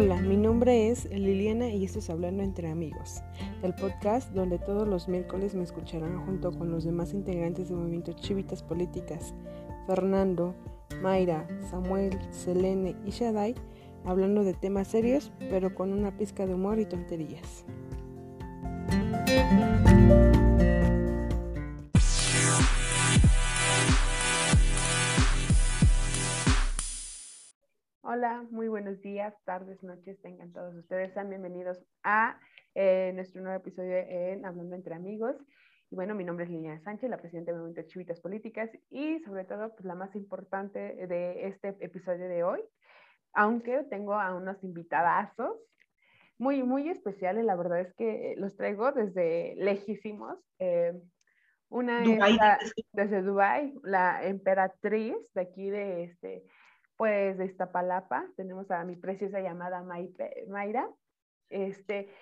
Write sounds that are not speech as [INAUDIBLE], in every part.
Hola, mi nombre es Liliana y esto es Hablando entre Amigos, el podcast donde todos los miércoles me escucharán junto con los demás integrantes del movimiento Chivitas Políticas, Fernando, Mayra, Samuel, Selene y Shadai, hablando de temas serios pero con una pizca de humor y tonterías. Hola, muy buenos días, tardes, noches, tengan todos ustedes. Sean bienvenidos a eh, nuestro nuevo episodio en Hablando entre Amigos. Y bueno, mi nombre es Liliana Sánchez, la presidenta del Movimiento Chivitas Políticas y sobre todo, pues la más importante de este episodio de hoy, aunque tengo a unos invitadazos muy, muy especiales. La verdad es que los traigo desde lejísimos. Eh, una es desde Dubai, la emperatriz de aquí de este pues de Iztapalapa, tenemos a mi preciosa llamada Mayra, este,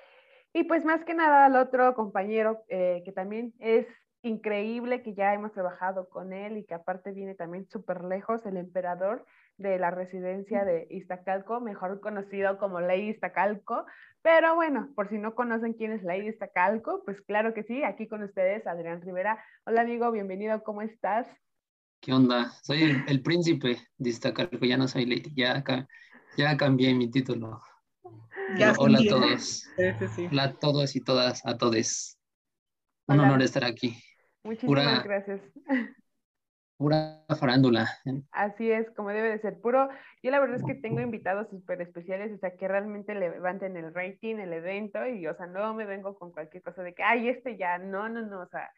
y pues más que nada al otro compañero eh, que también es increíble, que ya hemos trabajado con él y que aparte viene también súper lejos, el emperador de la residencia de Iztacalco, mejor conocido como Ley Iztacalco, pero bueno, por si no conocen quién es Ley Iztacalco, pues claro que sí, aquí con ustedes Adrián Rivera. Hola amigo, bienvenido, ¿cómo estás? ¿Qué onda? Soy el, príncipe de Iztacalco, ya no soy Lady, ya, ya cambié mi título. hola a todos. Hola a todos y todas, a todos. Un honor estar aquí. Muchísimas gracias. Pura farándula. Así es, como debe de ser. Puro. Yo la verdad es que tengo invitados súper especiales, o sea, que realmente levanten el rating, el evento, y, o sea, no me vengo con cualquier cosa de que, ay, este ya, no, no, no, o sea,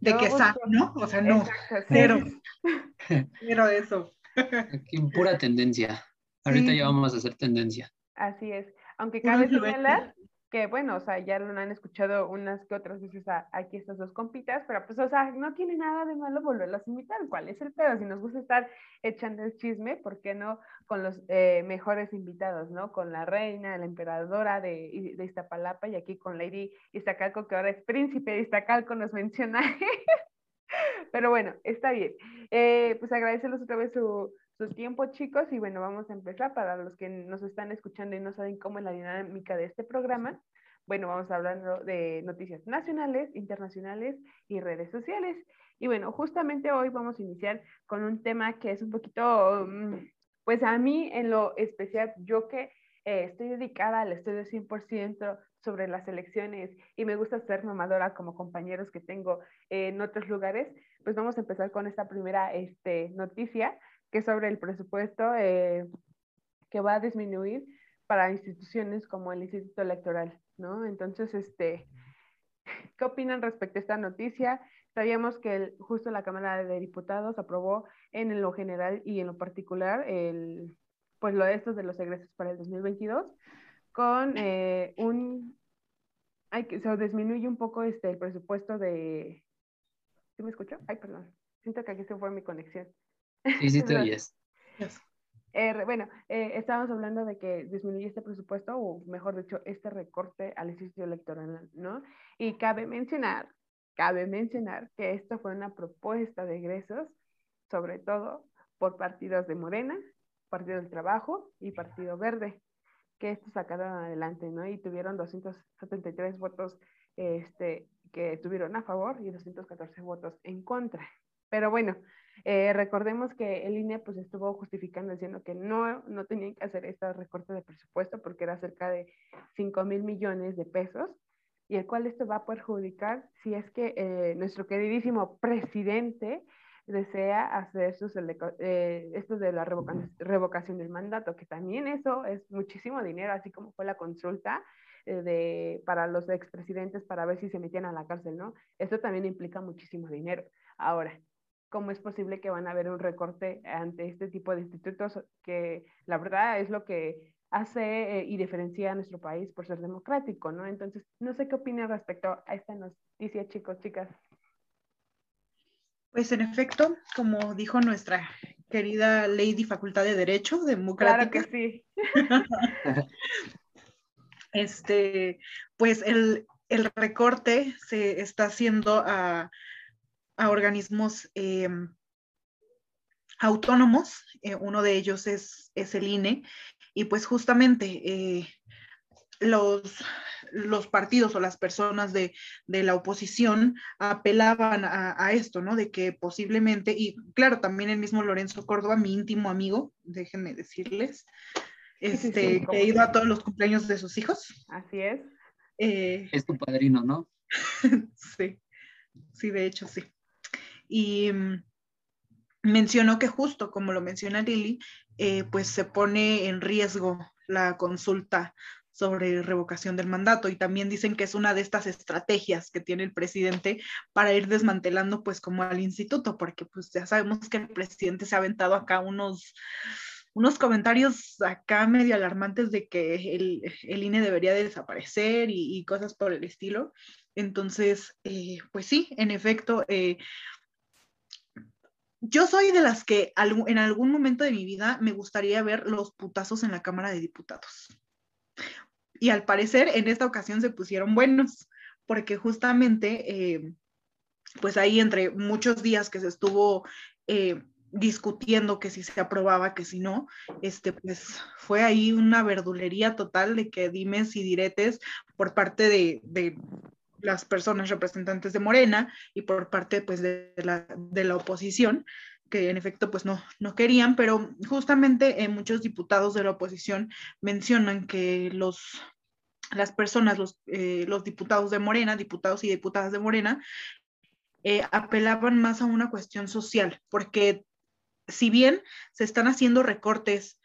de que sabe, ¿no? O sea, no, cero, [LAUGHS] cero eso. [LAUGHS] Aquí pura tendencia. Ahorita ya vamos a hacer tendencia. Así es. Aunque cabe señalar que, bueno, o sea, ya lo han escuchado unas que otras veces aquí estas dos compitas, pero pues, o sea, no tiene nada de malo volverlas a invitar. ¿Cuál es el pedo? Si nos gusta estar echando el chisme, ¿por qué no con los eh, mejores invitados, ¿no? Con la reina, la emperadora de, Iztapalapa y aquí con Lady Iztacalco, que ahora es príncipe de Iztacalco, nos menciona. [LAUGHS] Pero bueno, está bien. Eh, pues agradecerles otra vez su, su, tiempo, chicos, y bueno, vamos a empezar. Para los que nos están escuchando y no saben cómo es la dinámica de este programa, bueno, vamos a hablar de noticias nacionales, internacionales y redes sociales. Y bueno, justamente hoy vamos a iniciar con un tema que es un poquito, mm, pues a mí en lo especial, yo que eh, estoy dedicada al estudio 100% sobre las elecciones y me gusta ser mamadora como compañeros que tengo en otros lugares, pues vamos a empezar con esta primera este, noticia que es sobre el presupuesto eh, que va a disminuir para instituciones como el Instituto Electoral, ¿no? Entonces, este, [LAUGHS] ¿qué opinan respecto a esta noticia? Sabíamos que justo la Cámara de Diputados aprobó en lo general y en lo particular el, pues lo de estos de los egresos para el 2022 con eh, un, hay que, se disminuye un poco este, el presupuesto de, ¿sí me escucho? Ay, perdón, siento que aquí se fue mi conexión. Sí, sí, te [LAUGHS] oyes. Eh, bueno, eh, estábamos hablando de que disminuye este presupuesto, o mejor dicho, este recorte al instituto electoral, ¿no? Y cabe mencionar, cabe mencionar que esto fue una propuesta de egresos, sobre todo por partidos de Morena, Partido del Trabajo y Partido Verde, que estos sacaron adelante, ¿no? Y tuvieron 273 votos este, que tuvieron a favor y 214 votos en contra. Pero bueno, eh, recordemos que el INE pues estuvo justificando diciendo que no, no tenían que hacer este recorte de presupuesto porque era cerca de 5 mil millones de pesos y el cual esto va a perjudicar si es que eh, nuestro queridísimo presidente desea hacer sus eh, esto de la revocación, del mandato, que también eso es muchísimo dinero, así como fue la consulta eh, de, para los expresidentes para ver si se metían a la cárcel, ¿no? Esto también implica muchísimo dinero. Ahora, ¿cómo es posible que van a haber un recorte ante este tipo de institutos que la verdad es lo que hace eh, y diferencia a nuestro país por ser democrático, ¿no? Entonces, no sé qué opinan respecto a esta noticia, chicos, chicas. Pues en efecto, como dijo nuestra querida Lady Facultad de Derecho Democrática. Claro que sí. [LAUGHS] este, pues el, recorte se está haciendo a, organismos em, autónomos, eh, uno de ellos es, es, el INE, y pues justamente eh, los, los partidos o las personas de, la oposición apelaban a, esto, ¿no? De que posiblemente, y claro, también el mismo Lorenzo Córdoba, mi íntimo amigo, déjenme decirles, este, he ido a todos los cumpleaños de sus hijos. Así es. Eh, es tu padrino, ¿no? [LAUGHS] sí, sí, de hecho, sí. Y mm, mencionó que justo como lo menciona Lili, eh, pues se pone en riesgo la consulta sobre revocación del mandato y también dicen que es una de estas estrategias que tiene el presidente para ir desmantelando pues como al instituto, porque pues ya sabemos que el presidente se ha aventado acá unos unos comentarios acá medio alarmantes de que el, el INE debería de desaparecer y, cosas por el estilo. Entonces, eh, pues sí, en efecto, eh, yo soy de las que en algún momento de mi vida me gustaría ver los putazos en la Cámara de Diputados. Y al parecer en esta ocasión se pusieron buenos, porque justamente, eh, pues ahí entre muchos días que se estuvo eh, discutiendo que si se aprobaba, que si no, este, pues fue ahí una verdulería total de que dimes y diretes por parte de, de las personas representantes de Morena y por parte pues de la, de la oposición que en efecto pues no, no querían, pero justamente eh, muchos diputados de la oposición mencionan que los, las personas, los, eh, los diputados de Morena, diputados y diputadas de Morena, eh, apelaban más a una cuestión social, porque si bien se están haciendo recortes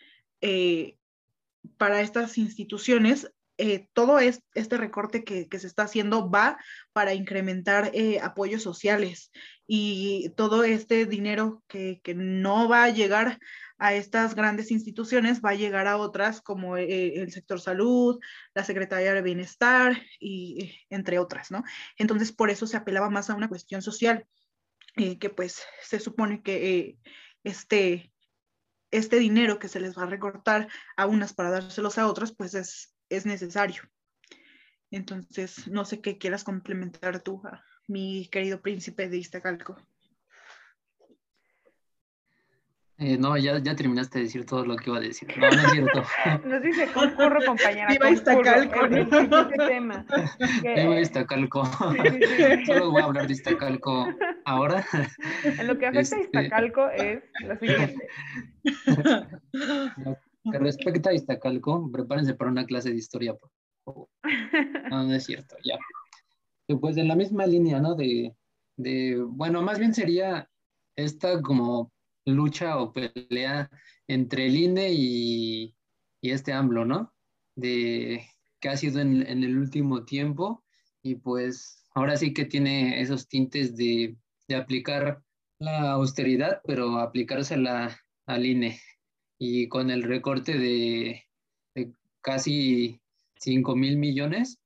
para estas instituciones, eh, todo este recorte que, se está haciendo va para incrementar eh, apoyos sociales y todo este dinero que, no va a llegar a estas grandes instituciones va a llegar a otras como eh, el sector salud, la Secretaría de Bienestar y entre otras, ¿no? Entonces por eso se apelaba más a una cuestión social que pues se supone que este este dinero que se les va a recortar a unas para dárselos a otras, pues es es necesario. Entonces, no sé qué quieras complementar tú, mi querido príncipe de Iztacalco. Eh, no, ya, ya terminaste de decir todo lo que iba a decir. No, no es cierto. [LAUGHS] Nos dice concurro, compañera. Viva Iztacalco. Este tema. [LAUGHS] Viva Iztacalco. [LAUGHS] Solo voy a hablar de Iztacalco ahora. En lo que afecta a este Iztacalco es lo siguiente. Que respecta a Iztacalco, prepárense para una clase de historia, [LAUGHS] No, no es cierto, ya. Pues en la misma línea, ¿no? De, de, bueno, más bien sería esta como lucha o pelea entre el INE y, y este AMLO, ¿no? De que ha sido en, en, el último tiempo y pues ahora sí que tiene esos tintes de, de aplicar la austeridad, pero aplicársela al INE y con el recorte de, casi 5 mil millones,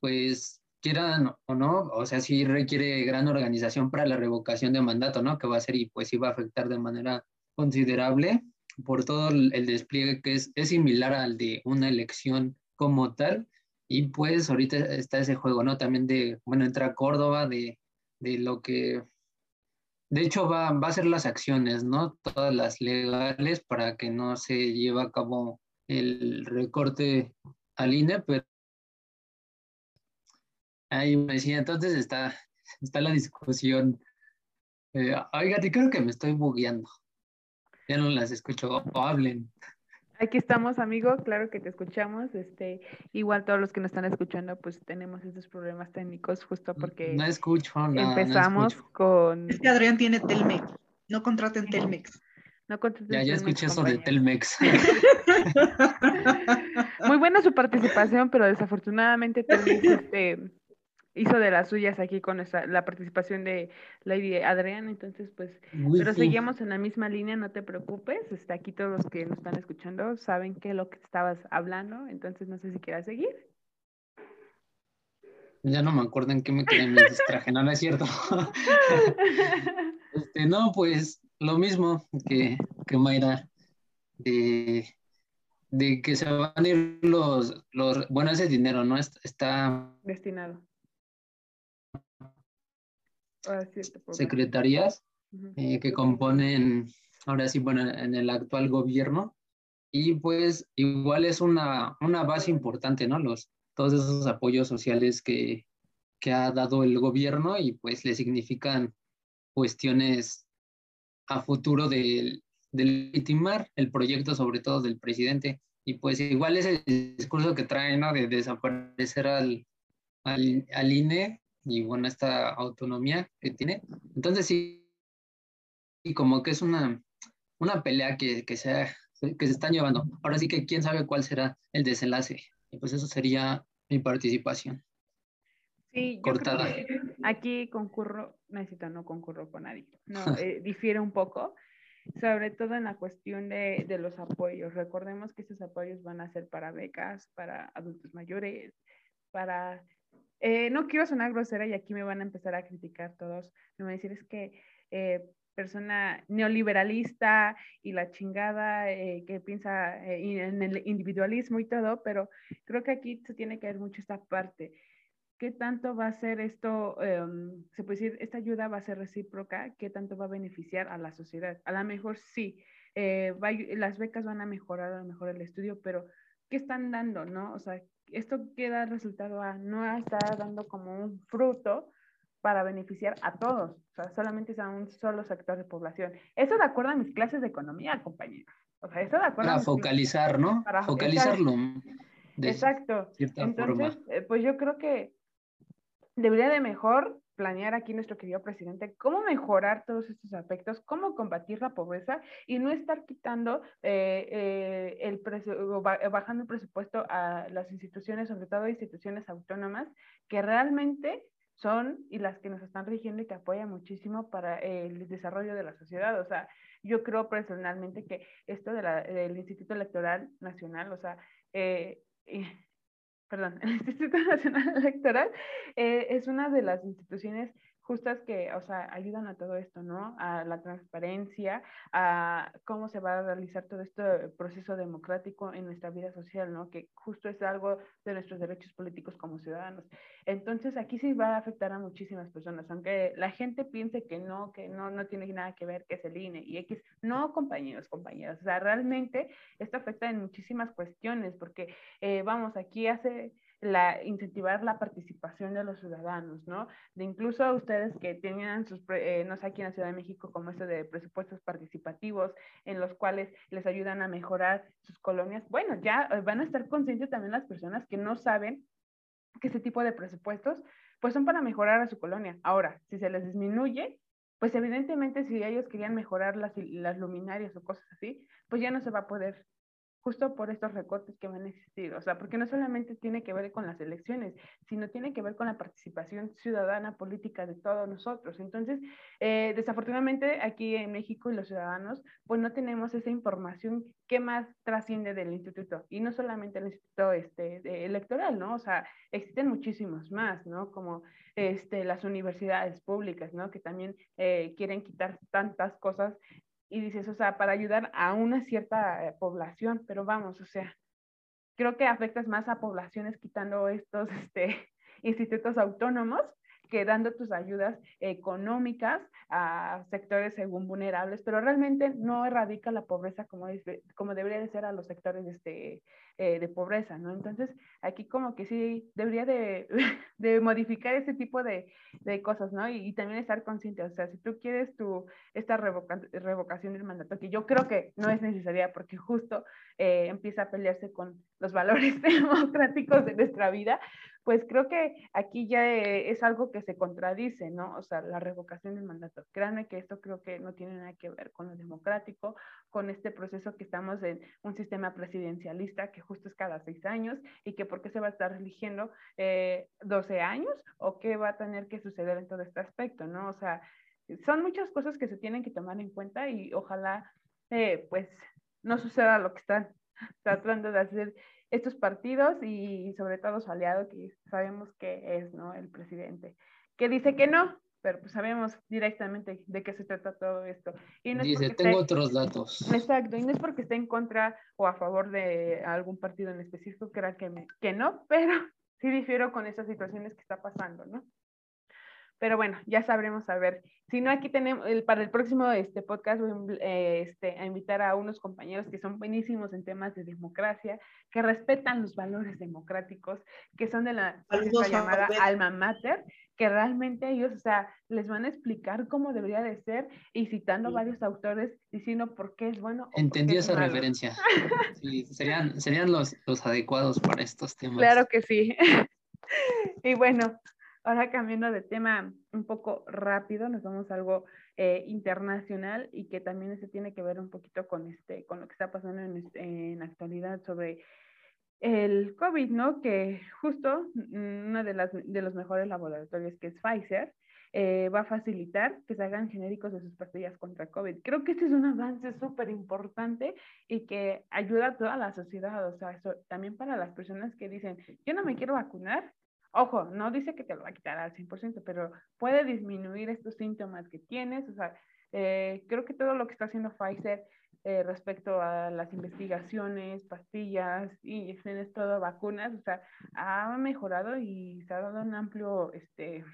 pues quieran o no, o sea, sí requiere gran organización para la revocación de mandato, ¿no? Que va a ser y pues sí va a afectar de manera considerable por todo el, despliegue que es, es similar al de una elección como tal. Y pues ahorita está ese juego, ¿no? También de, bueno, entra Córdoba, de, de lo que de hecho, va, va a ser las acciones, ¿no? Todas las legales para que no se lleve a cabo el recorte al INE, pero ahí me decía, entonces está, está la discusión. Eh, oiga, creo que me estoy bugueando. Ya no las escucho, o hablen. Aquí estamos, amigo, claro que te escuchamos. Este, igual todos los que nos están escuchando, pues tenemos estos problemas técnicos justo porque no escucho empezamos con. Es que Adrián tiene Telmex, no contraten Telmex. No contraten ya, ya escuché eso de Telmex. [LAUGHS] Muy buena su participación, pero desafortunadamente Telmex este, hizo de las suyas aquí con la participación de Lady Adrián, entonces pues, pero seguimos en la misma línea, no te preocupes, está aquí todos los que nos están escuchando saben qué es lo que estabas hablando, entonces no sé si quieras seguir. Ya no me acuerdo en qué me quedé, me distraje, no, no es cierto. [LAUGHS] este, no, pues lo mismo que, que Mayra, de, de que se van a ir los, los, bueno, ese dinero, ¿no? Está destinado secretarías eh, que componen ahora sí, bueno, en el actual gobierno. Y pues igual es una, una base importante, ¿no? Los, todos esos apoyos sociales que, que ha dado el gobierno y pues le significan cuestiones a futuro de, de legitimar el proyecto, sobre todo del presidente. Y pues igual es el discurso que trae, ¿no? De desaparecer al, al, al INE y bueno, esta autonomía que tiene. Entonces sí, y como que es una, una pelea que, que, se, que se están llevando. Ahora sí que quién sabe cuál será el desenlace. Y pues eso sería mi participación. Sí, cortada. aquí concurro, necesito, no concurro con nadie. No, [LAUGHS] eh, difiere un poco, sobre todo en la cuestión de, de, los apoyos. Recordemos que estos apoyos van a ser para becas, para adultos mayores, para... Eh, no quiero sonar grosera y aquí me van a empezar a criticar todos. Me van a decir es que eh, persona neoliberalista y la chingada eh, que piensa en el individualismo y todo, pero creo que aquí se tiene que ver mucho esta parte. ¿Qué tanto va a ser esto, em, se puede decir, esta ayuda va a ser recíproca? ¿Qué tanto va a beneficiar a la sociedad? A lo mejor sí, las becas van a mejorar a lo mejor el estudio, pero ¿qué están dando, no? O sea, esto queda resultado a no está dando como un fruto para beneficiar a todos, o sea, solamente a un solo sector de población. Eso de acuerdo a mis clases de economía, compañeros. O sea, eso de acuerdo para focalizar, ¿no? Para focalizarlo. Exacto. Entonces, eh, pues yo creo que debería de mejor planear aquí nuestro querido presidente cómo mejorar todos estos aspectos, cómo combatir la pobreza y no estar quitando eh, eh, el bajando el presupuesto a las instituciones, sobre todo instituciones autónomas, que realmente son y las que nos están rigiendo y que apoyan muchísimo para el desarrollo de la sociedad. O sea, yo creo personalmente que esto de la, del Instituto Electoral Nacional, o sea, eh, perdón, [LAUGHS] el Instituto Nacional Electoral eh, es una de las instituciones justas que, o sea, ayudan a todo esto, ¿no? A la transparencia, a cómo se va a realizar todo este proceso democrático en nuestra vida social, ¿no? Que justo es algo de nuestros derechos políticos como ciudadanos. Entonces, aquí sí va a afectar a muchísimas personas, aunque la gente piense que no, que no, no tiene nada que ver, que es el INE y X. No, compañeros, compañeras, o sea, realmente esto afecta en muchísimas cuestiones, porque, eh, vamos, aquí hace la, incentivar la participación de los ciudadanos, ¿no? De incluso ustedes que tenían sus, eh, no sé, aquí en la Ciudad de México, como esto de presupuestos participativos, en los cuales les ayudan a mejorar sus colonias, bueno, ya eh, van a estar conscientes también las personas que no saben que ese tipo de presupuestos, pues son para mejorar a su colonia. Ahora, si se les disminuye, pues evidentemente si ellos querían mejorar las, las luminarias o cosas así, pues ya no se va a poder justo por estos recortes que van a existir. O sea, porque no solamente tiene que ver con las elecciones, sino tiene que ver con la participación ciudadana política de todos nosotros. Entonces, eh, desafortunadamente aquí en México y los ciudadanos, pues no tenemos esa información que más trasciende del instituto. Y no solamente el instituto este, electoral, ¿no? O sea, existen muchísimos más, ¿no? Como este, las universidades públicas, ¿no? Que también eh, quieren quitar tantas cosas y dices, o sea, para ayudar a una cierta eh, población, pero vamos, o sea, creo que afectas más a poblaciones quitando estos [LAUGHS] este, institutos autónomos que dando tus ayudas económicas a sectores según vulnerables, pero realmente no erradica la pobreza como, como debería de ser a los sectores este, eh, de pobreza, ¿no? Entonces, aquí como que sí debería de, [LAUGHS] de modificar ese tipo de, de cosas, ¿no? Y, también estar consciente, o sea, si tú quieres tu, esta revocación del mandato, que yo creo que no es necesaria porque justo eh, empieza a pelearse con los valores [LAUGHS] democráticos de nuestra vida, pues creo que aquí ya eh, es algo que se contradice, ¿no? O sea, la revocación del mandato. Créanme que esto creo que no tiene nada que ver con lo democrático, con este proceso que estamos en un sistema presidencialista que justo es cada seis años y que por qué se va a estar eligiendo eh, 12 años o qué va a tener que suceder en todo este aspecto, ¿no? O sea, son muchas cosas que se tienen que tomar en cuenta y ojalá, eh, pues, no suceda lo que están [LAUGHS] tratando de hacer estos partidos y sobre todo su aliado que sabemos que es, ¿no? El presidente, que dice que no, pero pues sabemos directamente de qué se trata todo esto. Y dice, tengo otros datos. Exacto, y no es porque esté en contra o a favor de algún partido en específico, que, que, me, que no, [LAUGHS] pero sí difiero con esas situaciones que está pasando, ¿no? Pero bueno, ya sabremos a ver. Si no, aquí tenemos, el, para el próximo este, podcast voy eh, este, a invitar a unos compañeros que son buenísimos en temas de democracia, que respetan los valores democráticos, que son de la, llamada alma mater, que realmente ellos, o sea, les van a explicar cómo debería de ser y citando varios autores diciendo por qué es bueno. Entendí esa referencia. [LAUGHS] sí, serían, serían los, los adecuados para estos temas. Claro que sí. [LAUGHS] y bueno, Ahora cambiando de tema un poco rápido, nos vamos a algo eh, internacional y que también se tiene que ver un poquito con, este, con lo que está pasando en, en actualidad sobre el COVID, ¿no? Que justo uno de, las, de los mejores laboratorios que es Pfizer, eh, va a facilitar que se hagan genéricos de sus pastillas contra COVID. Creo que este es un avance súper importante y que ayuda a toda la sociedad, o sea, eso, también para las personas que dicen, yo no me quiero vacunar, Ojo, no dice que te lo va a quitar al 100%, pero puede disminuir estos síntomas que tienes. O sea, eh, creo que todo lo que está haciendo Pfizer eh, respecto a las investigaciones, pastillas y en todo vacunas, o sea, ha mejorado y se ha dado un amplio, este,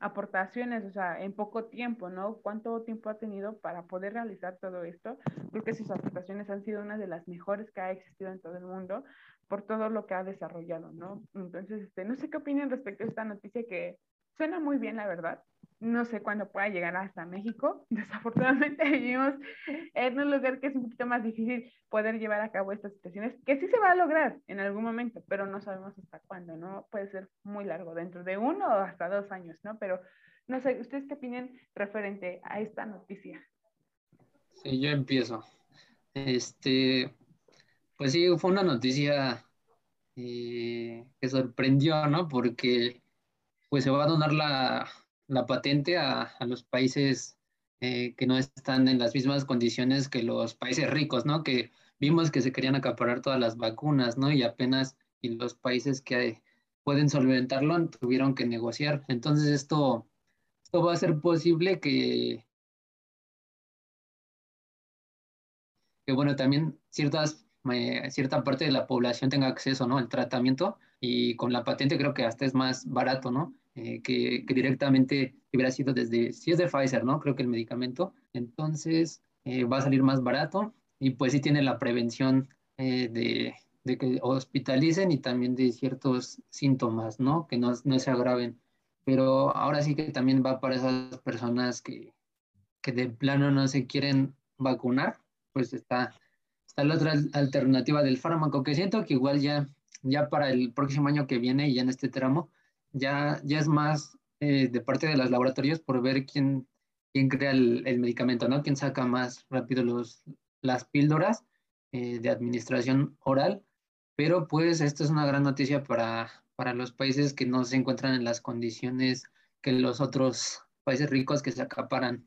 aportaciones, o sea, en poco tiempo, ¿no? ¿Cuánto tiempo ha tenido para poder realizar todo esto? Creo que sus aportaciones han sido una de las mejores que ha existido en todo el mundo por todo lo que ha desarrollado, ¿no? Entonces, este, no sé qué opinan respecto a esta noticia que suena muy bien, la verdad. No sé cuándo pueda llegar hasta México. [LAUGHS] Desafortunadamente vivimos en un lugar que es un poquito más difícil poder llevar a cabo estas situaciones, que sí se va a lograr en algún momento, pero no sabemos hasta cuándo, ¿no? Puede ser muy largo, dentro de uno o hasta dos años, ¿no? Pero no sé, ¿ustedes qué opinan referente a esta noticia? Sí, yo empiezo. Este, pues sí, fue una noticia eh, que sorprendió, ¿no? Porque pues se va a donar la, patente a, los países eh, que no están en las mismas condiciones que los países ricos, ¿no? Que vimos que se querían acaparar todas las vacunas, ¿no? Y apenas y los países que pueden solventarlo tuvieron que negociar. Entonces esto, esto va a ser posible que, que bueno, también ciertas, eh, cierta parte de la población tenga acceso, ¿no? Al tratamiento y con la patente creo que hasta es más barato, ¿no? Eh, que, directamente hubiera sido desde, si es de Pfizer, ¿no? Creo que el medicamento, entonces eh, va a salir más barato y pues sí tiene la prevención eh, de, de, que hospitalicen y también de ciertos síntomas, ¿no? Que no, no, se agraven. Pero ahora sí que también va para esas personas que, que de plano no se quieren vacunar, pues está, la otra alternativa del fármaco, que siento que igual ya, ya para el próximo año que viene y ya en este tramo, ya, ya es más eh, de parte de los laboratorios por ver quién, quién crea el, el, medicamento, ¿no? Quién saca más rápido los, las píldoras eh, de administración oral. Pero pues esto es una gran noticia para, para los países que no se encuentran en las condiciones que los otros países ricos que se acaparan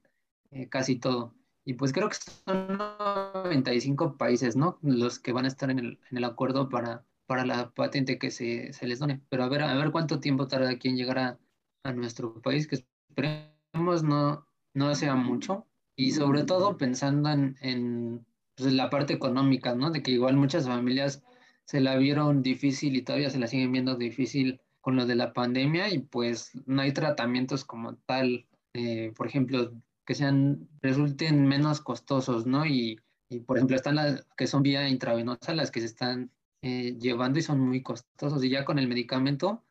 eh, casi todo. Y pues creo que son 95 países, ¿no? Los que van a estar en el, en el acuerdo para, para la patente que se, se, les done. Pero a ver, a ver cuánto tiempo tarda aquí en llegar a, a nuestro país, que esperemos no, no sea mucho. Y sobre todo pensando en, en pues, la parte económica, ¿no? De que igual muchas familias se la vieron difícil y todavía se la siguen viendo difícil con lo de la pandemia y pues no hay tratamientos como tal, eh, por ejemplo, que sean, resulten menos costosos, ¿no? Y, y, por ejemplo, están las que son vía intravenosa, las que se están eh, llevando y son muy costosos. Y ya con el medicamento,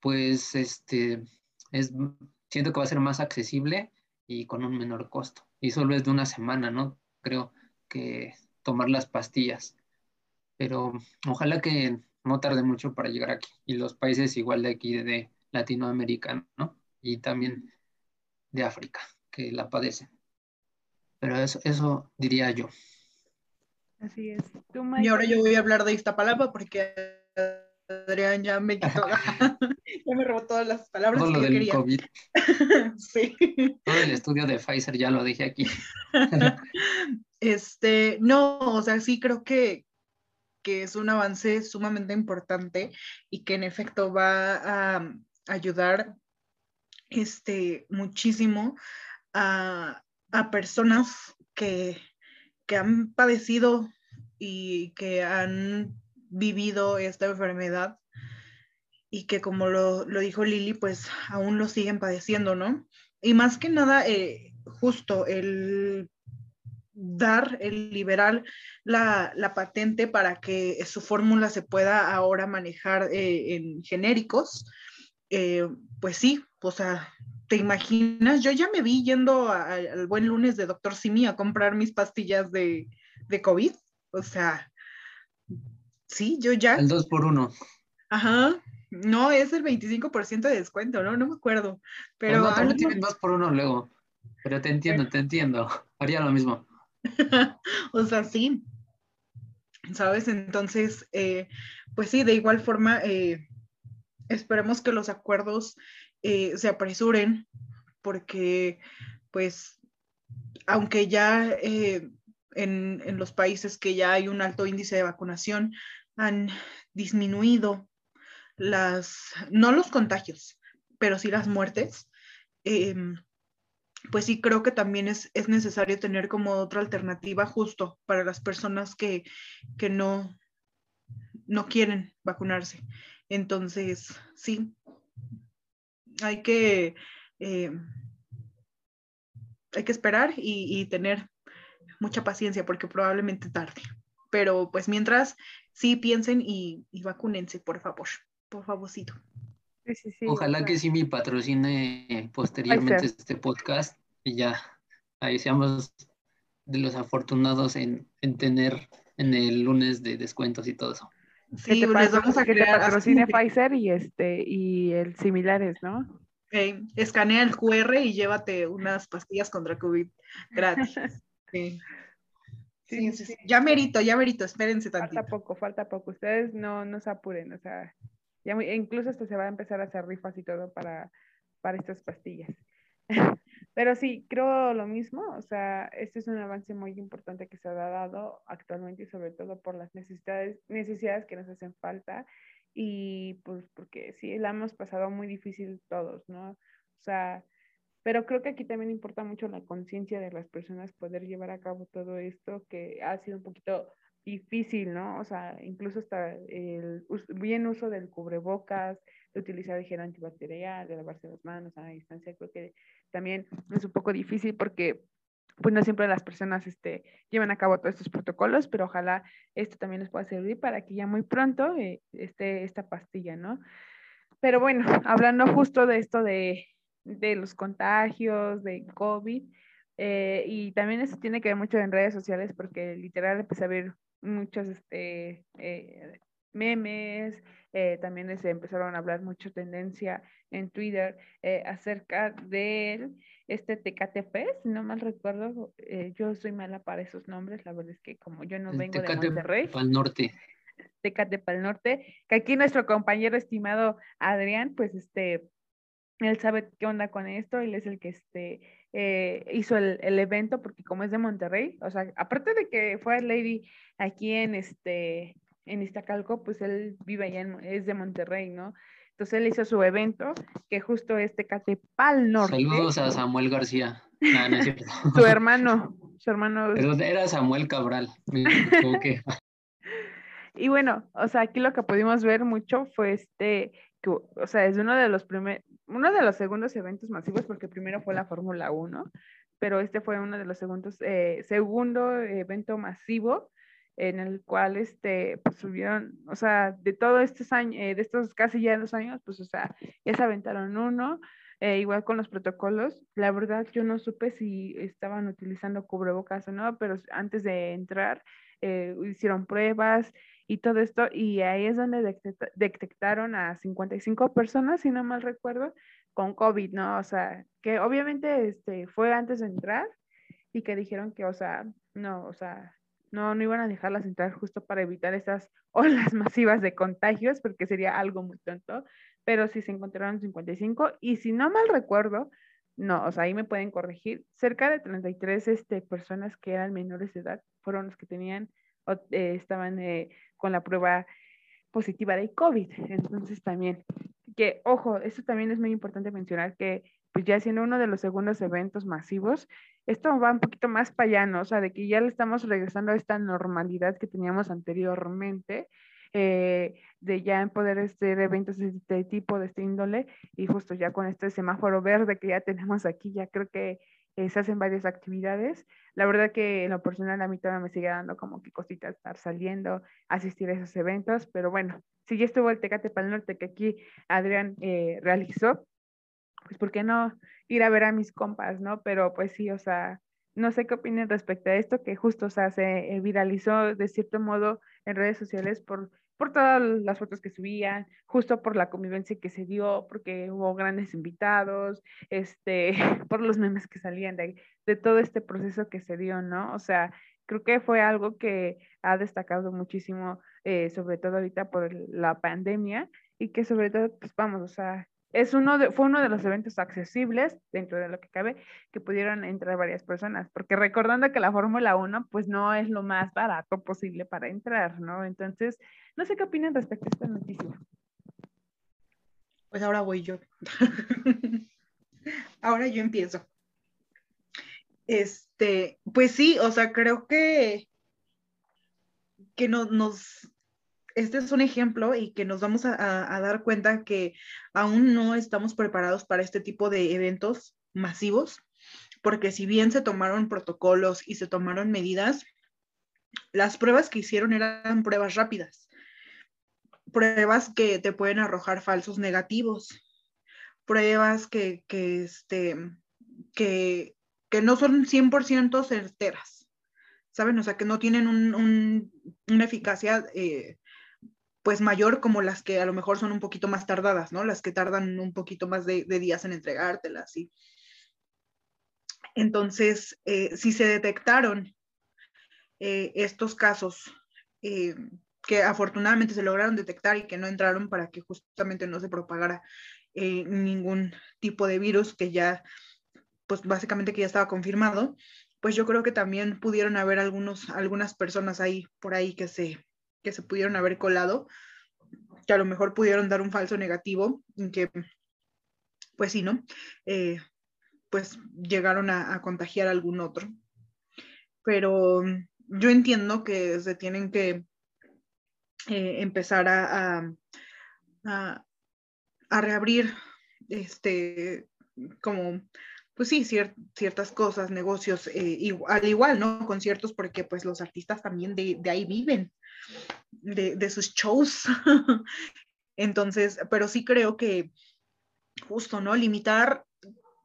pues este, es, siento que va a ser más accesible y con un menor costo. Y solo es de una semana, ¿no? Creo que tomar las pastillas. Pero ojalá que no tarde mucho para llegar aquí. Y los países igual de aquí, de Latinoamérica, ¿no? Y también de África, que la padecen. Pero eso, eso diría yo. Así es. y ahora yo voy a hablar de Iztapalapa porque Adrián ya me [LAUGHS] quitó, ya me robó todas las palabras Todo que lo yo quería. COVID. [LAUGHS] sí. Todo el estudio de Pfizer ya lo dije aquí. [LAUGHS] este, no, o sea, sí creo que, que es un avance sumamente importante y que en efecto va a ayudar este, muchísimo a, a personas que que han padecido y que han vivido esta enfermedad y que como lo, dijo Lili, pues aún lo siguen padeciendo, ¿no? Y más que nada, eh, justo el dar, el liberar la, patente para que su fórmula se pueda ahora manejar eh, en genéricos, eh, pues sí, o sea, ¿te imaginas? Yo ya me vi yendo al buen lunes de Doctor Simi a comprar mis pastillas de, de COVID, o sea, sí, yo ya. El 2 por 1 Ajá, no, es el 25% de descuento, ¿no? No me acuerdo. Pero no, también tienen 2 por 1 luego. Pero te entiendo, te entiendo. Haría lo mismo. [LAUGHS] o sea, sí. ¿Sabes? Entonces, eh, pues sí, de igual forma, eh, esperemos que los acuerdos eh, se apresuren, porque, pues, aunque ya en, en los países que ya hay un alto índice de vacunación, han disminuido las, no los contagios, pero sí las muertes, em, pues sí creo que también es, necesario tener como otra alternativa justo para las personas que, no, no quieren vacunarse. Entonces, sí, hay que, em, hay que esperar y, tener mucha paciencia porque probablemente tarde. Pero pues mientras, sí piensen y, y vacúnense, por favor por favorcito. Ojalá que sí me patrocine posteriormente este podcast y ya ahí seamos de los afortunados en, tener en el lunes de descuentos y todo eso. Sí, les vamos a que te patrocine Pfizer y este y el similares, ¿no? escanea el QR y llévate unas pastillas contra COVID gratis. [LAUGHS] Sí. Sí, ya merito, ya merito, espérense tantito. Falta poco, falta poco. Ustedes no, no se apuren, o sea, incluso hasta se va a empezar a hacer rifas y todo para, para estas pastillas. [LAUGHS] Pero sí, creo lo mismo, o sea, este es un avance muy importante que se ha dado actualmente y sobre todo por las necesidades, necesidades que nos hacen falta y pues porque sí, la hemos pasado muy difícil todos, ¿no? O sea, pero creo que aquí también importa mucho la conciencia de las personas poder llevar a cabo todo esto que ha sido un poquito difícil, ¿no? O sea, incluso hasta el bien uso del cubrebocas, de utilizar el gel antibacterial, de lavarse las manos a distancia, creo que también es un poco difícil porque pues no siempre las personas este, llevan a cabo todos estos protocolos, pero ojalá esto también les pueda servir para que ya muy pronto eh, esté esta pastilla, ¿no? Pero bueno, hablando justo de esto de, de los contagios, de COVID, eh, y también eso tiene que ver mucho en redes sociales porque literal empecé a ver muchos este, eh, memes, eh, también se empezaron a hablar mucho tendencia en Twitter eh, acerca de este Tecate Fest, si no mal recuerdo, yo soy mala para esos nombres, la verdad es que como yo no vengo de Monterrey. Al norte. Tecate para el norte, que aquí nuestro compañero estimado Adrián, pues este, él sabe qué onda con esto, él es el que este, eh, hizo el, el, evento, porque como es de Monterrey, o sea, aparte de que fue Lady aquí en este en Iztacalco, pues él vive allá, en, es de Monterrey, ¿no? Entonces él hizo su evento, que justo este Catepal Norte. Saludos a Samuel García. [LAUGHS] su hermano, su hermano. era Samuel Cabral. [LAUGHS] y bueno, o sea, aquí lo que pudimos ver mucho fue este, que, o sea, es uno de los primeros, uno de los segundos eventos masivos, porque primero fue la Fórmula 1, pero este fue uno de los segundos, eh, segundo evento masivo en el cual este, pues subieron, o sea, de todos estos años, eh, de estos casi ya dos años, pues, o sea, ya se aventaron uno, eh, igual con los protocolos. La verdad, yo no supe si estaban utilizando cubrebocas o no, pero antes de entrar, hicieron pruebas y todo esto, y ahí es donde detectaron a 55 personas, si no mal recuerdo, con COVID, ¿no? O sea, que obviamente este, fue antes de entrar y que dijeron que, o sea, no, o sea, no, no iban a dejarlas entrar justo para evitar esas [LAUGHS] olas masivas de contagios, porque sería algo muy tonto, pero sí se encontraron 55 y si no mal recuerdo, no, o sea, ahí me pueden corregir, cerca de 33 este, personas que eran menores de edad fueron los que tenían, eh, estaban eh, con la prueba positiva de COVID. Entonces también, que ojo, esto también es muy importante mencionar que pues ya siendo uno de los segundos eventos masivos, esto va un poquito más para allá. O sea, de que ya le estamos regresando a esta normalidad que teníamos anteriormente eh, de ya poder hacer eventos de este tipo, de este índole, y justo ya con este semáforo verde que ya tenemos aquí, ya creo que se hacen varias actividades. La verdad que en lo personal a mí todavía me sigue dando como que cositas estar saliendo, asistir a esos eventos, pero bueno, si ya estuvo el Tecate para el Norte que aquí Adrián eh, realizó, pues ¿por qué no ir a ver a mis compas, no? Pero pues sí, o sea, no sé qué opinan respecto a esto, que justo, o sea, se eh, viralizó de cierto modo en redes sociales por por todas las fotos que subían, justo por la convivencia que se dio, porque hubo grandes invitados, este, [LAUGHS] por los memes que salían de, de todo este proceso que se dio, ¿no? O sea, creo que fue algo que ha destacado muchísimo, eh, sobre todo ahorita por la pandemia, y que sobre todo, pues vamos, o sea, es uno de, fue uno de los eventos accesibles, dentro de lo que cabe, que pudieron entrar varias personas, porque recordando que la Fórmula 1, pues no es lo más barato posible para entrar, ¿no? Entonces, no sé qué opinan respecto a esta noticia. Pues ahora voy yo. [LAUGHS] ahora yo empiezo. Este, pues sí, o sea, creo que, que no, nos, este es un ejemplo y que nos vamos a, dar cuenta que aún no estamos preparados para este tipo de eventos masivos, porque si bien se tomaron protocolos y se tomaron medidas, las pruebas que hicieron eran pruebas rápidas, pruebas que te pueden arrojar falsos negativos, pruebas que, este, que, no son 100% certeras, ¿saben? O sea, que no tienen una eficacia eh, pues mayor como las que a lo mejor son un poquito más tardadas, ¿no? Las que tardan un poquito más de, días en entregártelas. ¿sí? Entonces, eh, si se detectaron eh, estos casos eh, que afortunadamente se lograron detectar y que no entraron para que justamente no se propagara ningún tipo de virus que ya, pues básicamente que ya estaba confirmado, pues yo creo que también pudieron haber algunos, algunas personas ahí por ahí que se, que se pudieron haber colado, que a lo mejor pudieron dar un falso negativo, que, pues sí, ¿no? Eh, pues llegaron a, contagiar a algún otro. Pero yo entiendo que se tienen que eh, empezar a, a, a, reabrir este como pues sí, ciertas cosas, negocios, eh, al igual, ¿no? Conciertos, porque pues los artistas también de, ahí viven, de, sus shows. [LAUGHS] Entonces, pero sí creo que justo, ¿no? Limitar,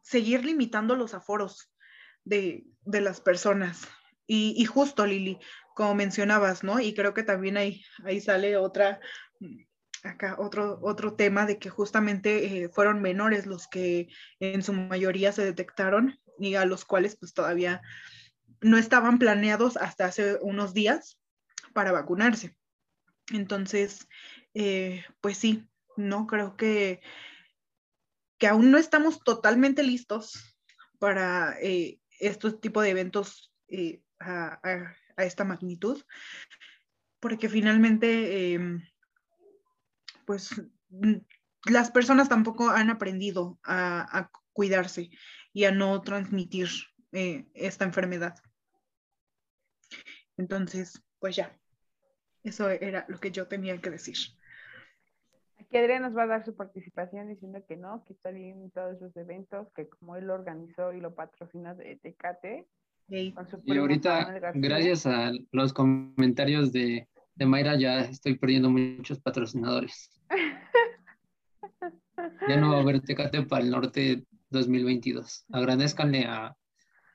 seguir limitando los aforos de, las personas. Y, justo, Lili, como mencionabas, ¿no? Y creo que también ahí, ahí sale otra, acá otro, otro tema de que justamente eh, fueron menores los que en su mayoría se detectaron y a los cuales pues todavía no estaban planeados hasta hace unos días para vacunarse. Entonces, eh, pues sí, no creo que, que aún no estamos totalmente listos para eh, estos tipos de eventos a, a, esta magnitud, porque finalmente em, pues mm, las personas tampoco han aprendido a, cuidarse y a no transmitir eh, esta enfermedad. Entonces, pues ya, eso era lo que yo tenía que decir. Aquí Adrián nos va a dar su participación diciendo que no, que está bien todos esos eventos, que como él lo organizó y lo patrocina de Tecate. y ahorita, gracias a los comentarios de de Mayra ya estoy perdiendo muchos patrocinadores. [LAUGHS] Ya no va a haber Tecate para el Norte 2022. Agradezcanle a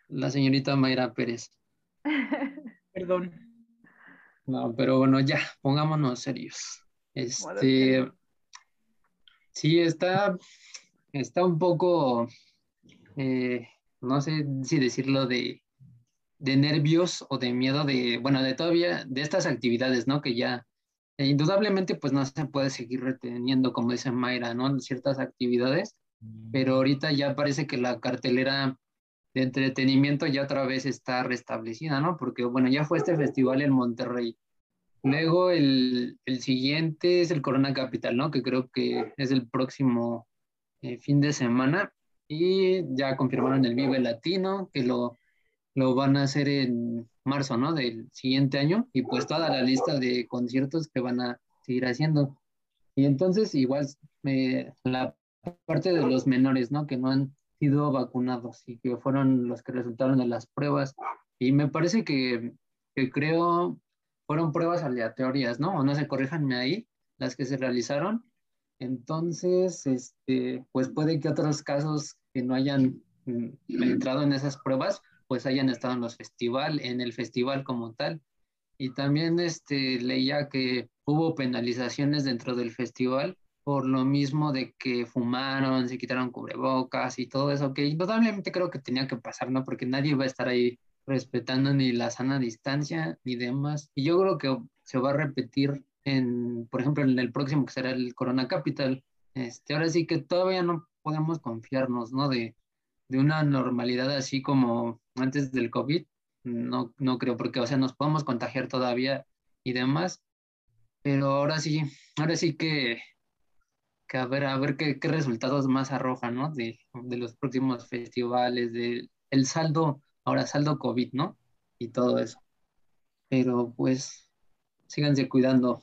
la señorita Mayra Pérez. [LAUGHS] Perdón. No, pero bueno, ya, pongámonos serios. Este, sí, está, está un poco, eh, no sé si decirlo de de nervios o de miedo de, bueno, de todavía, de estas actividades, ¿no? Que ya eh, indudablemente pues no se puede seguir reteniendo, como dice Mayra, ¿no? Ciertas actividades, pero ahorita ya parece que la cartelera de entretenimiento ya otra vez está restablecida, ¿no? Porque, bueno, ya fue este festival en Monterrey. Luego el, el siguiente es el Corona Capital, ¿no? Que creo que es el próximo eh, fin de semana. Y ya confirmaron el Vive Latino, que lo lo van a hacer en marzo, ¿no? Del siguiente año y pues toda la lista de conciertos que van a seguir haciendo. Y entonces igual me, la parte de los menores, ¿no? Que no han sido vacunados y que fueron los que resultaron de las pruebas. Y me parece que, que creo fueron pruebas aleatorias, ¿no? O no se corrijanme ahí, las que se realizaron. Entonces, este, pues puede que otros casos que no hayan mm, entrado en esas pruebas, pues hayan estado en los festivales, en el festival como tal. Y también este, leía que hubo penalizaciones dentro del festival por lo mismo de que fumaron, se quitaron cubrebocas y todo eso, que indudablemente creo que tenía que pasar, ¿no? Porque nadie va a estar ahí respetando ni la sana distancia ni demás. Y yo creo que se va a repetir en, por ejemplo, en el próximo que será el Corona Capital. Este, ahora sí que todavía no podemos confiarnos, ¿no? De, de una normalidad así como antes del COVID. No, no creo, porque, o sea, nos podemos contagiar todavía y demás. Pero ahora sí, ahora sí que que a ver, a ver qué, qué resultados más arrojan, ¿no? De, de los próximos festivales, del el saldo, ahora saldo COVID, ¿no? Y todo eso. Pero pues, síganse cuidando.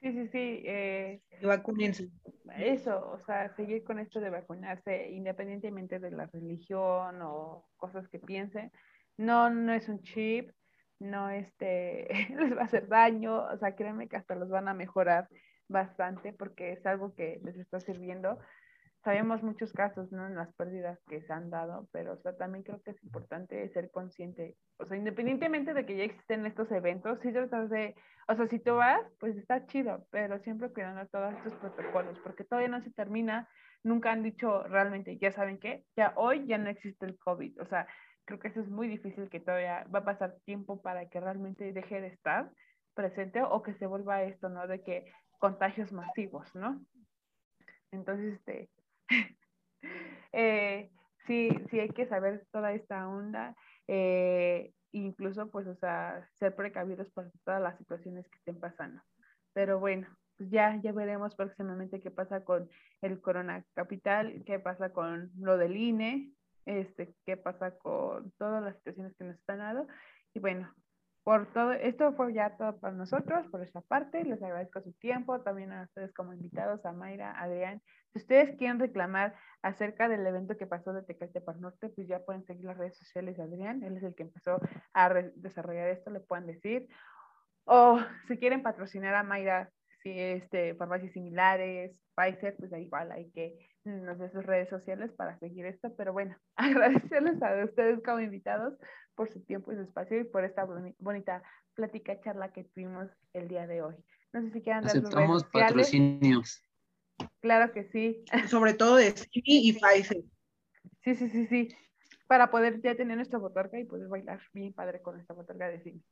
Sí, sí, sí. Eh, Vacúnense. Eso, o sea, seguir con esto de vacunarse independientemente de la religión o cosas que piensen. No, no es un chip, no este, [LAUGHS] les va a hacer daño, o sea, créanme que hasta los van a mejorar bastante porque es algo que les está sirviendo. Sabemos muchos casos, ¿no? En las pérdidas que se han dado, pero o sea, también creo que es importante ser consciente. O sea, independientemente de que ya existen estos eventos, si tratas de, o sea, si tú vas, pues está chido, pero siempre cuidando todos estos protocolos, porque todavía no se termina, nunca han dicho realmente, ya saben qué, ya hoy ya no existe el COVID, o sea, creo que eso es muy difícil que todavía va a pasar tiempo para que realmente deje de estar presente o que se vuelva esto, ¿no? De que contagios masivos, ¿no? Entonces, este, [LAUGHS] eh, sí, sí hay que saber toda esta onda, eh, incluso, pues, o sea, ser precavidos por todas las situaciones que estén pasando. Pero bueno, pues ya, ya veremos próximamente qué pasa con el Corona Capital, qué pasa con lo del INE, este, qué pasa con todas las situaciones que nos están dando. Y bueno, por todo, esto fue ya todo para nosotros, por esta parte, les agradezco su tiempo, también a ustedes como invitados, a Mayra, Adrián. Si ustedes quieren reclamar acerca del evento que pasó de Tecate para Norte, pues ya pueden seguir las redes sociales de Adrián, él es el que empezó a desarrollar esto, le pueden decir. O si quieren patrocinar a Mayra, si este, farmacias similares, Pfizer, pues da igual, hay que nos dé sus redes sociales para seguir esto, pero bueno, [LAUGHS] agradecerles a ustedes como invitados por su tiempo y su espacio y por esta bonita plática, charla que tuvimos el día de hoy. No sé si quieran dar Aceptamos sus redes patrocinios. Claro que sí. Sobre todo de Simi y Pfizer. Sí, sí, sí, sí. Para poder ya tener nuestra botarga y poder bailar bien padre con esta botarga de Simi.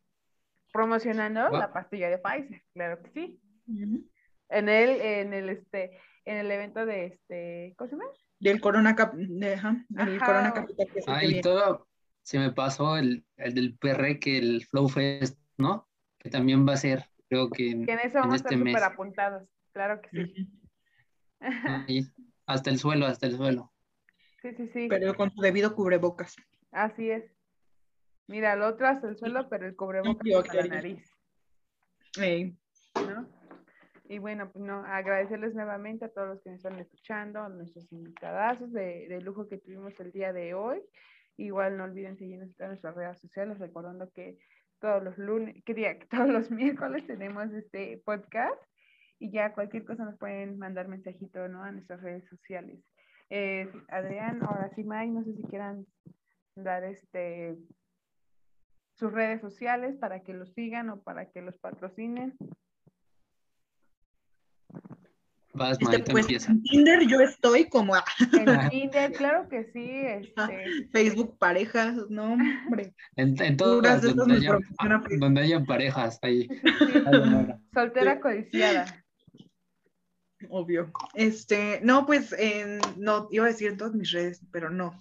Promocionando la pastilla de Pfizer, claro que sí. En el, en el este, en el evento de este, ¿cómo se llama? Del Corona, Cap el Corona Capital. Que ah, y todo, se me pasó el, el, del PR que el Flow Fest, ¿no? Que también va a ser, creo que en, que en eso vamos este a estar apuntados, claro que sí. hasta el suelo, hasta el suelo. Sí, sí, sí. Pero con su debido cubrebocas. Así es. Mira, el otro hasta el suelo, pero el cubrebocas hasta la nariz. ¿No? Y bueno, pues no, agradecerles nuevamente a todos los que nos están escuchando, a nuestros invitados de, de, lujo que tuvimos el día de hoy. Igual no olviden seguirnos en nuestras redes sociales, recordando que todos los lunes, [LAUGHS] que todos los miércoles tenemos este podcast y ya cualquier cosa nos pueden mandar mensajito ¿no? a nuestras redes sociales. Eh, Adrián, ahora sí, May, no sé si quieran dar este sus redes sociales para que los sigan o para que los patrocinen. Vas, este, pues, En Tinder yo estoy como... [LAUGHS] En Tinder, claro que sí. Este... Facebook parejas, no, hombre. En, en todas donde, haya, donde hayan parejas ahí. Soltera codiciada. Obvio. Este, no, pues, en, no, iba a decir en todas mis redes, pero no.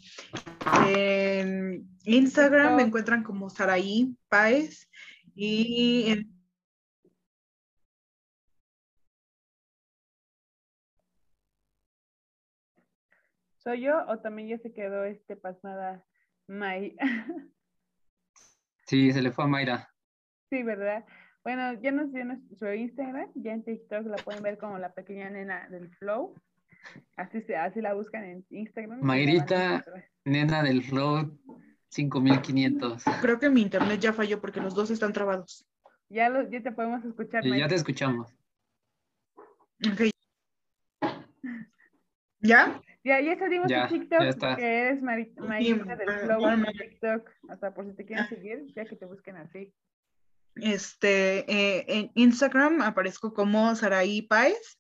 En Instagram me encuentran como Saraí Páez y en ¿Soy yo o también ya se quedó este pasmada May? [LAUGHS] Sí, se le fue a Mayra. Sí, ¿verdad? Bueno, ya nos dio nuestro Instagram, ya en TikTok la pueden ver como la pequeña nena del flow. Así, se, así la buscan en Instagram. Mayrita, nena del flow 5500. Creo que mi internet ya falló porque los dos están trabados. Ya, lo, ya te podemos escuchar. ya te escuchamos. Ok. ¿Ya? Ya, ya salimos en TikTok, que eres Mayrita del Flow en TikTok. Hasta por si te quieren seguir, ya que te busquen así. Este, eh, en Instagram aparezco como Saraí Páez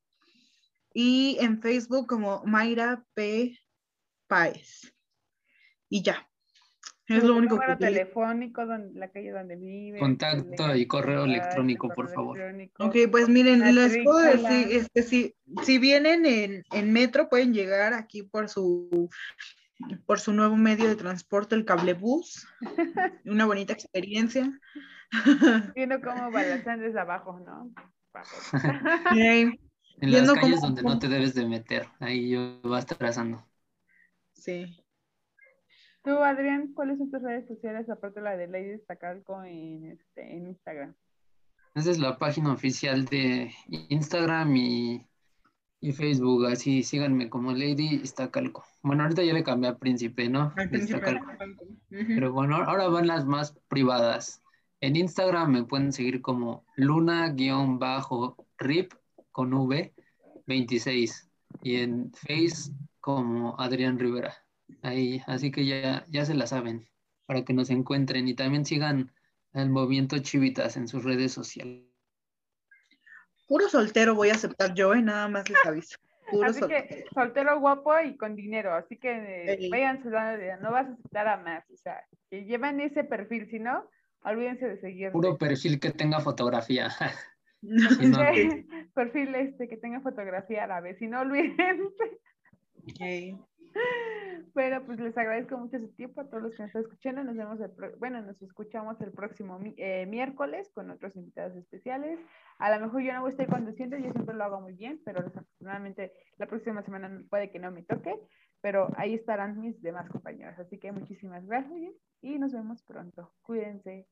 y en Facebook como Mayra P. Páez. Y ya. Es lo único número telefónico, donde, la calle donde vive. Contacto y correo electrónico, por favor. Ok, pues miren, les puedo decir, este, si, si vienen en, en, metro, pueden llegar aquí por su por su nuevo medio de transporte, el cablebús. [LAUGHS] Una bonita experiencia. Viendo cómo balancean desde abajo, ¿no? [LAUGHS] En las calles donde no te debes de meter, ahí yo vas trazando. Sí. Tú, Adrián, ¿cuáles son tus redes sociales aparte de la de Lady Stacalco en, este, en Instagram? Esa es la página oficial de Instagram y, y Facebook, así síganme como Lady Stacalco. Bueno, ahorita ya le cambié a Príncipe, ¿no? Pero bueno, ahora van las más privadas. En Instagram me pueden seguir como luna-rip con V 26 y en Face como Adrián Rivera. Ahí, así que ya, ya se la saben para que nos encuentren y también sigan el movimiento Chivitas en sus redes sociales. Puro soltero voy a aceptar yo, y ¿eh? nada más les [LAUGHS] aviso. Puro así que soltero guapo y con dinero, así que eh, váyanse, no vas a aceptar a más, o sea, que llevan ese perfil, si no, olvídense de seguir. Puro perfil que tenga fotografía. [LAUGHS] [LAUGHS] perfil este que tenga fotografía árabe, si no olvídense. Okay. [LAUGHS] Bueno, pues les agradezco mucho su tiempo a todos los que nos están escuchando. Nos vemos, el bueno, nos escuchamos el próximo eh, miércoles con otros invitados especiales. A lo mejor yo no voy a estar conduciendo, yo siempre lo hago muy bien, pero desafortunadamente la próxima semana puede que no me toque, pero ahí estarán mis demás compañeros. Así que muchísimas gracias y nos vemos pronto. Cuídense.